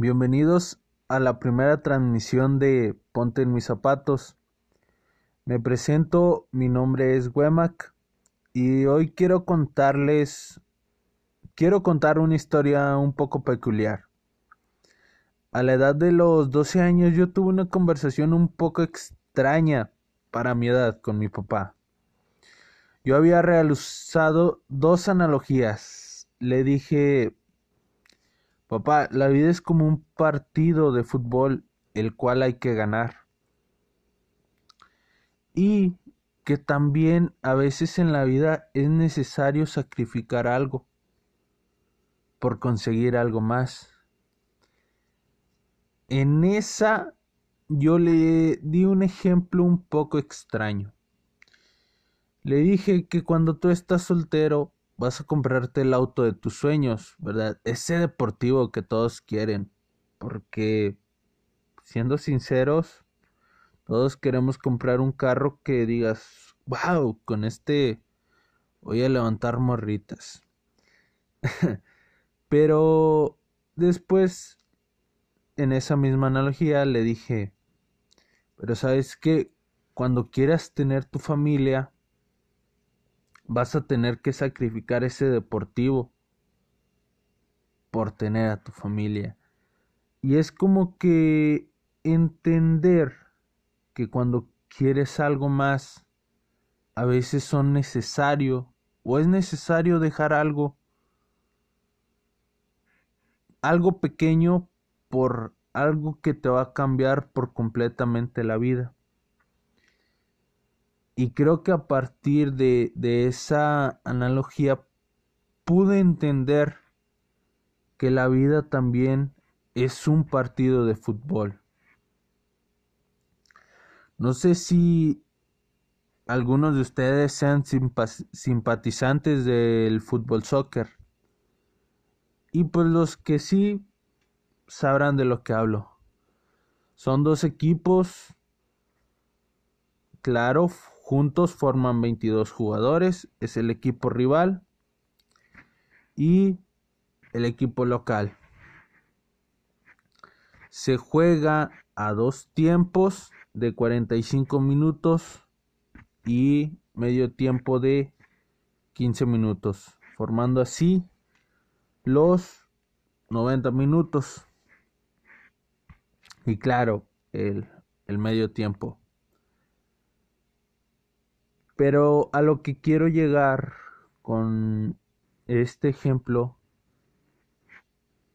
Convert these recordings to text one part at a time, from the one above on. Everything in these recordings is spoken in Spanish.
Bienvenidos a la primera transmisión de Ponte en mis zapatos. Me presento, mi nombre es Wemac y hoy quiero contarles, quiero contar una historia un poco peculiar. A la edad de los 12 años yo tuve una conversación un poco extraña para mi edad con mi papá. Yo había realizado dos analogías. Le dije, papá, la vida es como un partido de fútbol el cual hay que ganar. Y que también a veces en la vida es necesario sacrificar algo por conseguir algo más. En esa yo le di un ejemplo un poco extraño. Le dije que cuando tú estás soltero vas a comprarte el auto de tus sueños, ¿verdad? Ese deportivo que todos quieren. Porque, siendo sinceros, todos queremos comprar un carro que digas, wow, con este voy a levantar morritas. Pero después, en esa misma analogía, le dije, pero sabes que cuando quieras tener tu familia, vas a tener que sacrificar ese deportivo por tener a tu familia. Y es como que entender que cuando quieres algo más, a veces son necesario o es necesario dejar algo, algo pequeño por algo que te va a cambiar por completamente la vida. Y creo que a partir de, esa analogía pude entender que la vida también es un partido de fútbol. No sé si algunos de ustedes sean simpatizantes del fútbol soccer. Y pues los que sí sabrán de lo que hablo. Son dos equipos, claro, Juntos forman 22 jugadores, es el equipo rival y el equipo local. Se juega a dos tiempos de 45 minutos y medio tiempo de 15 minutos, formando así los 90 minutos. Y claro, el, el medio tiempo. Pero a lo que quiero llegar con este ejemplo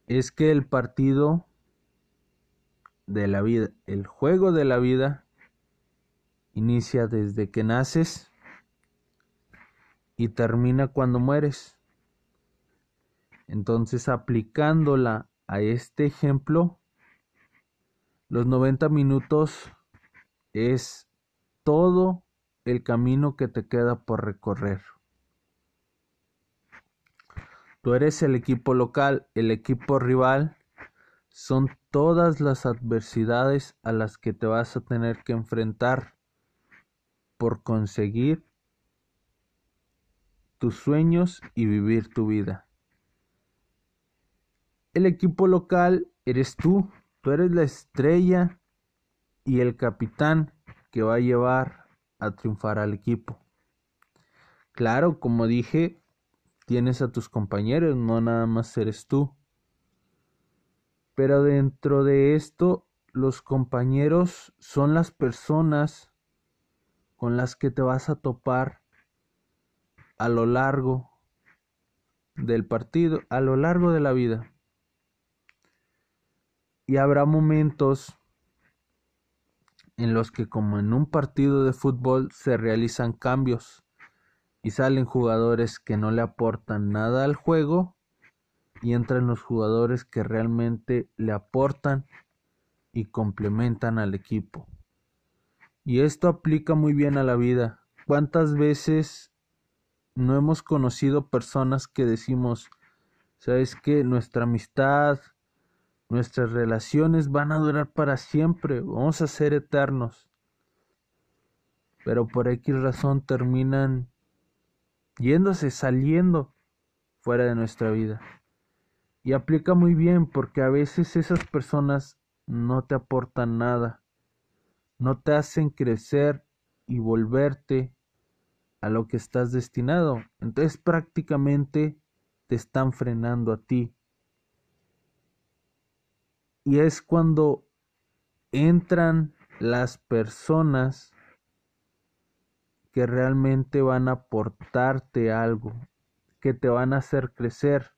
es que el partido de la vida, el juego de la vida, inicia desde que naces y termina cuando mueres. Entonces, aplicándola a este ejemplo, los 90 minutos es todo el camino que te queda por recorrer. Tú eres el equipo local, el equipo rival son todas las adversidades a las que te vas a tener que enfrentar por conseguir tus sueños y vivir tu vida. El equipo local eres tú, tú eres la estrella y el capitán que va a llevar a triunfar al equipo. Claro, como dije, tienes a tus compañeros, no nada más eres tú. Pero dentro de esto, los compañeros son las personas con las que te vas a topar a lo largo del partido, a lo largo de la vida. Y habrá momentos en los que como en un partido de fútbol se realizan cambios y salen jugadores que no le aportan nada al juego y entran los jugadores que realmente le aportan y complementan al equipo. Y esto aplica muy bien a la vida. ¿Cuántas veces no hemos conocido personas que decimos, sabes que nuestra amistad, Nuestras relaciones van a durar para siempre, vamos a ser eternos. Pero por X razón terminan yéndose, saliendo fuera de nuestra vida. Y aplica muy bien porque a veces esas personas no te aportan nada, no te hacen crecer y volverte a lo que estás destinado. Entonces prácticamente te están frenando a ti. Y es cuando entran las personas que realmente van a aportarte algo, que te van a hacer crecer.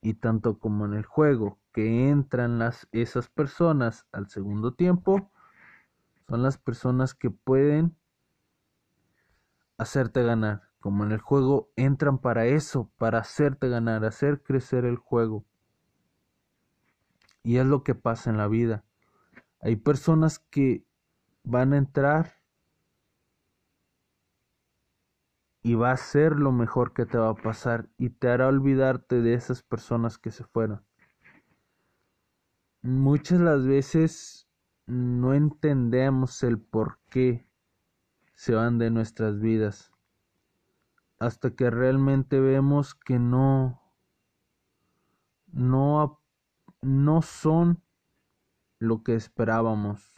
Y tanto como en el juego que entran esas personas al segundo tiempo, son las personas que pueden hacerte ganar. Como en el juego entran para eso, para hacerte ganar, hacer crecer el juego. Y es lo que pasa en la vida. Hay personas que van a entrar y va a ser lo mejor que te va a pasar y te hará olvidarte de esas personas que se fueron. Muchas las veces no entendemos el por qué se van de nuestras vidas hasta que realmente vemos que no no no son lo que esperábamos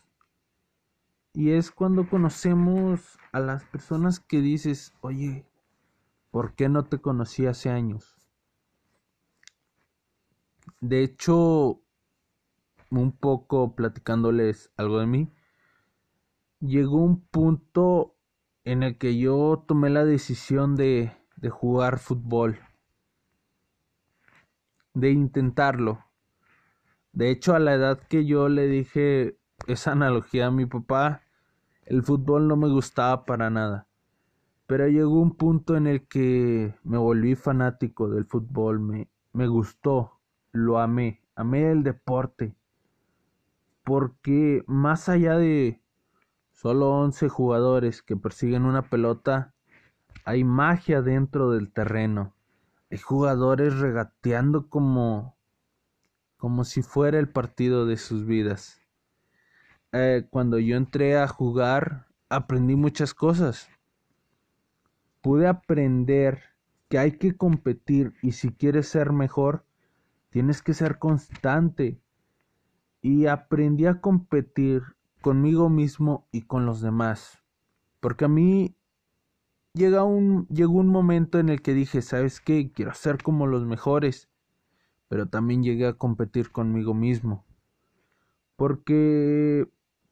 y es cuando conocemos a las personas que dices, oye, ¿por qué no te conocí hace años? De hecho, un poco platicándoles algo de mí, llegó un punto en el que yo tomé la decisión de, de jugar fútbol, de intentarlo. De hecho, a la edad que yo le dije esa analogía a mi papá, el fútbol no me gustaba para nada. Pero llegó un punto en el que me volví fanático del fútbol, me, me gustó, lo amé, amé el deporte. Porque más allá de solo 11 jugadores que persiguen una pelota, hay magia dentro del terreno. Hay jugadores regateando como como si fuera el partido de sus vidas. Eh, cuando yo entré a jugar, aprendí muchas cosas. Pude aprender que hay que competir y si quieres ser mejor, tienes que ser constante. Y aprendí a competir conmigo mismo y con los demás. Porque a mí llega un, llegó un momento en el que dije, ¿sabes qué? Quiero ser como los mejores. Pero también llegué a competir conmigo mismo. Porque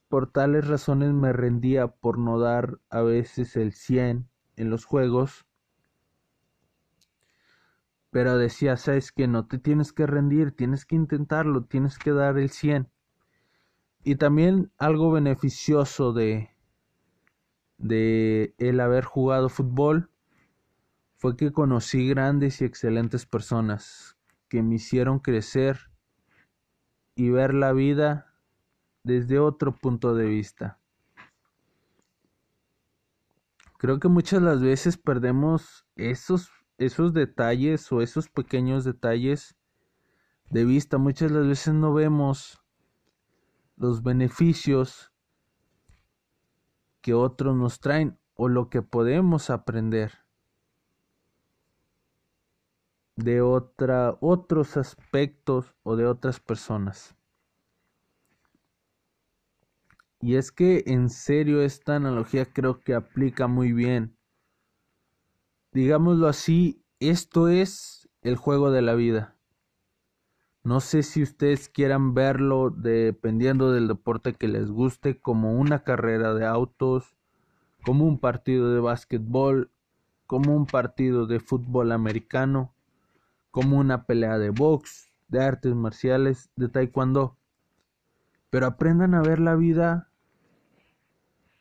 por tales razones me rendía por no dar a veces el 100 en los juegos. Pero decía, sabes que no te tienes que rendir, tienes que intentarlo, tienes que dar el 100. Y también algo beneficioso de, de el haber jugado fútbol fue que conocí grandes y excelentes personas que me hicieron crecer y ver la vida desde otro punto de vista. Creo que muchas las veces perdemos esos, esos detalles o esos pequeños detalles de vista. Muchas las veces no vemos los beneficios que otros nos traen o lo que podemos aprender de otra, otros aspectos o de otras personas. Y es que en serio esta analogía creo que aplica muy bien. Digámoslo así, esto es el juego de la vida. No sé si ustedes quieran verlo dependiendo del deporte que les guste, como una carrera de autos, como un partido de básquetbol, como un partido de fútbol americano, como una pelea de box, de artes marciales, de taekwondo. Pero aprendan a ver la vida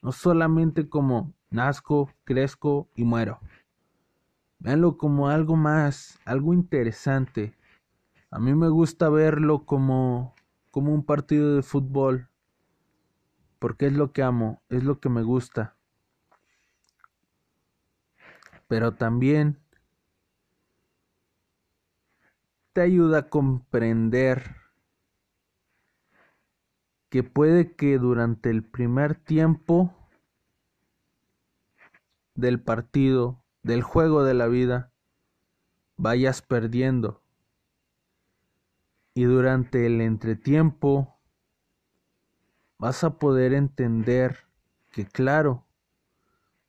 no solamente como nazco, crezco y muero. Véanlo como algo más, algo interesante. A mí me gusta verlo como, como un partido de fútbol, porque es lo que amo, es lo que me gusta. Pero también te ayuda a comprender que puede que durante el primer tiempo del partido, del juego de la vida, vayas perdiendo. Y durante el entretiempo vas a poder entender que claro,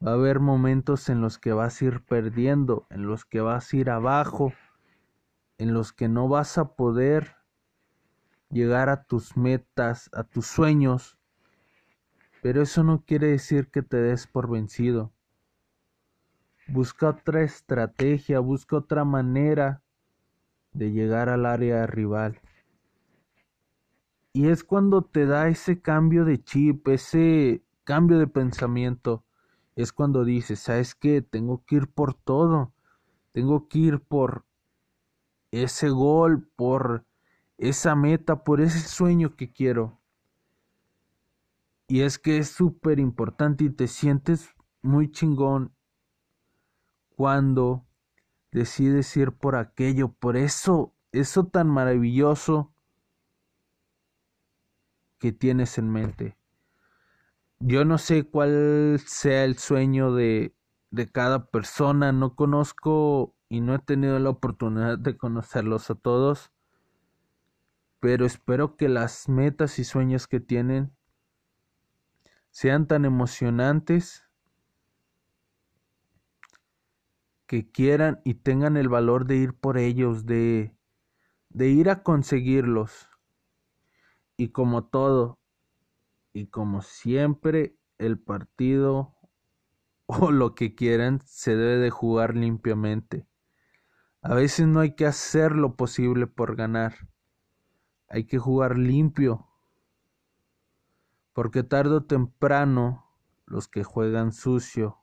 va a haber momentos en los que vas a ir perdiendo, en los que vas a ir abajo, en los que no vas a poder llegar a tus metas, a tus sueños, pero eso no quiere decir que te des por vencido. Busca otra estrategia, busca otra manera de llegar al área rival. Y es cuando te da ese cambio de chip, ese cambio de pensamiento. Es cuando dices, ¿sabes qué? Tengo que ir por todo. Tengo que ir por ese gol, por esa meta, por ese sueño que quiero. Y es que es súper importante y te sientes muy chingón cuando decides ir por aquello, por eso, eso tan maravilloso que tienes en mente. Yo no sé cuál sea el sueño de, de cada persona, no conozco y no he tenido la oportunidad de conocerlos a todos, pero espero que las metas y sueños que tienen sean tan emocionantes que quieran y tengan el valor de ir por ellos, de, de ir a conseguirlos. Y como todo, y como siempre, el partido o lo que quieran se debe de jugar limpiamente. A veces no hay que hacer lo posible por ganar. Hay que jugar limpio porque tarde o temprano los que juegan sucio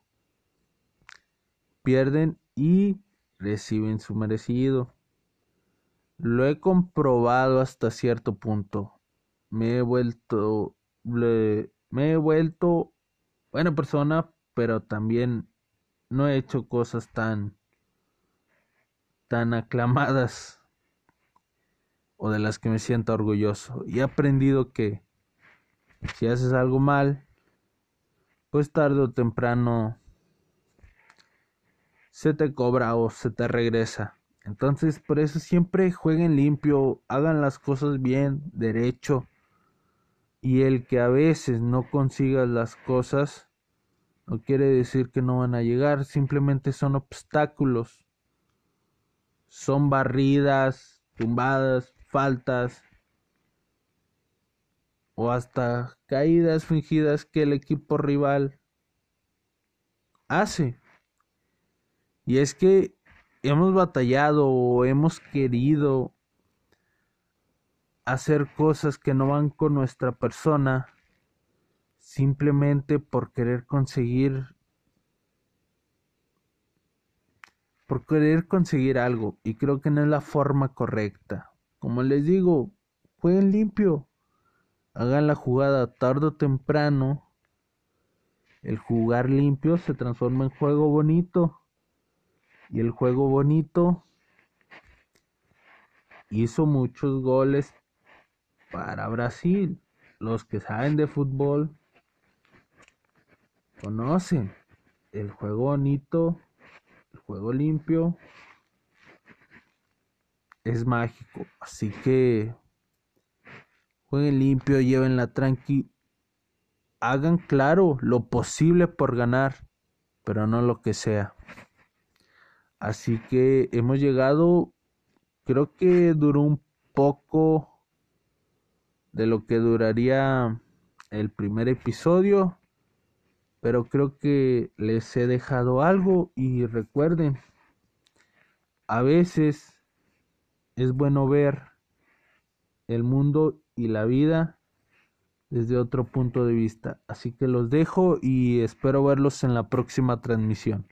pierden y reciben su merecido. Lo he comprobado hasta cierto punto. Me he vuelto me he vuelto buena persona, pero también no he hecho cosas tan tan aclamadas o de las que me siento orgulloso y he aprendido que si haces algo mal, pues tarde o temprano se te cobra o se te regresa. Entonces, por eso siempre jueguen limpio, hagan las cosas bien, derecho. Y el que a veces no consigas las cosas, no quiere decir que no van a llegar, simplemente son obstáculos. Son barridas, tumbadas, faltas, o hasta caídas fingidas que el equipo rival hace. Y es que hemos batallado o hemos querido hacer cosas que no van con nuestra persona simplemente por querer conseguir por querer conseguir algo y creo que no es la forma correcta. Como les digo, jueguen limpio hagan la jugada tarde o temprano, el jugar limpio se transforma en juego bonito. Y el juego bonito hizo muchos goles para Brasil. Los que saben de fútbol conocen el juego bonito, el juego limpio es mágico. Así que Jueguen limpio, lleven la tranqui. Hagan claro lo posible por ganar, pero no lo que sea. Así que hemos llegado, creo que duró un poco de lo que duraría el primer episodio, pero creo que les he dejado algo y recuerden, a veces es bueno ver el mundo y la vida desde otro punto de vista. Así que los dejo y espero verlos en la próxima transmisión.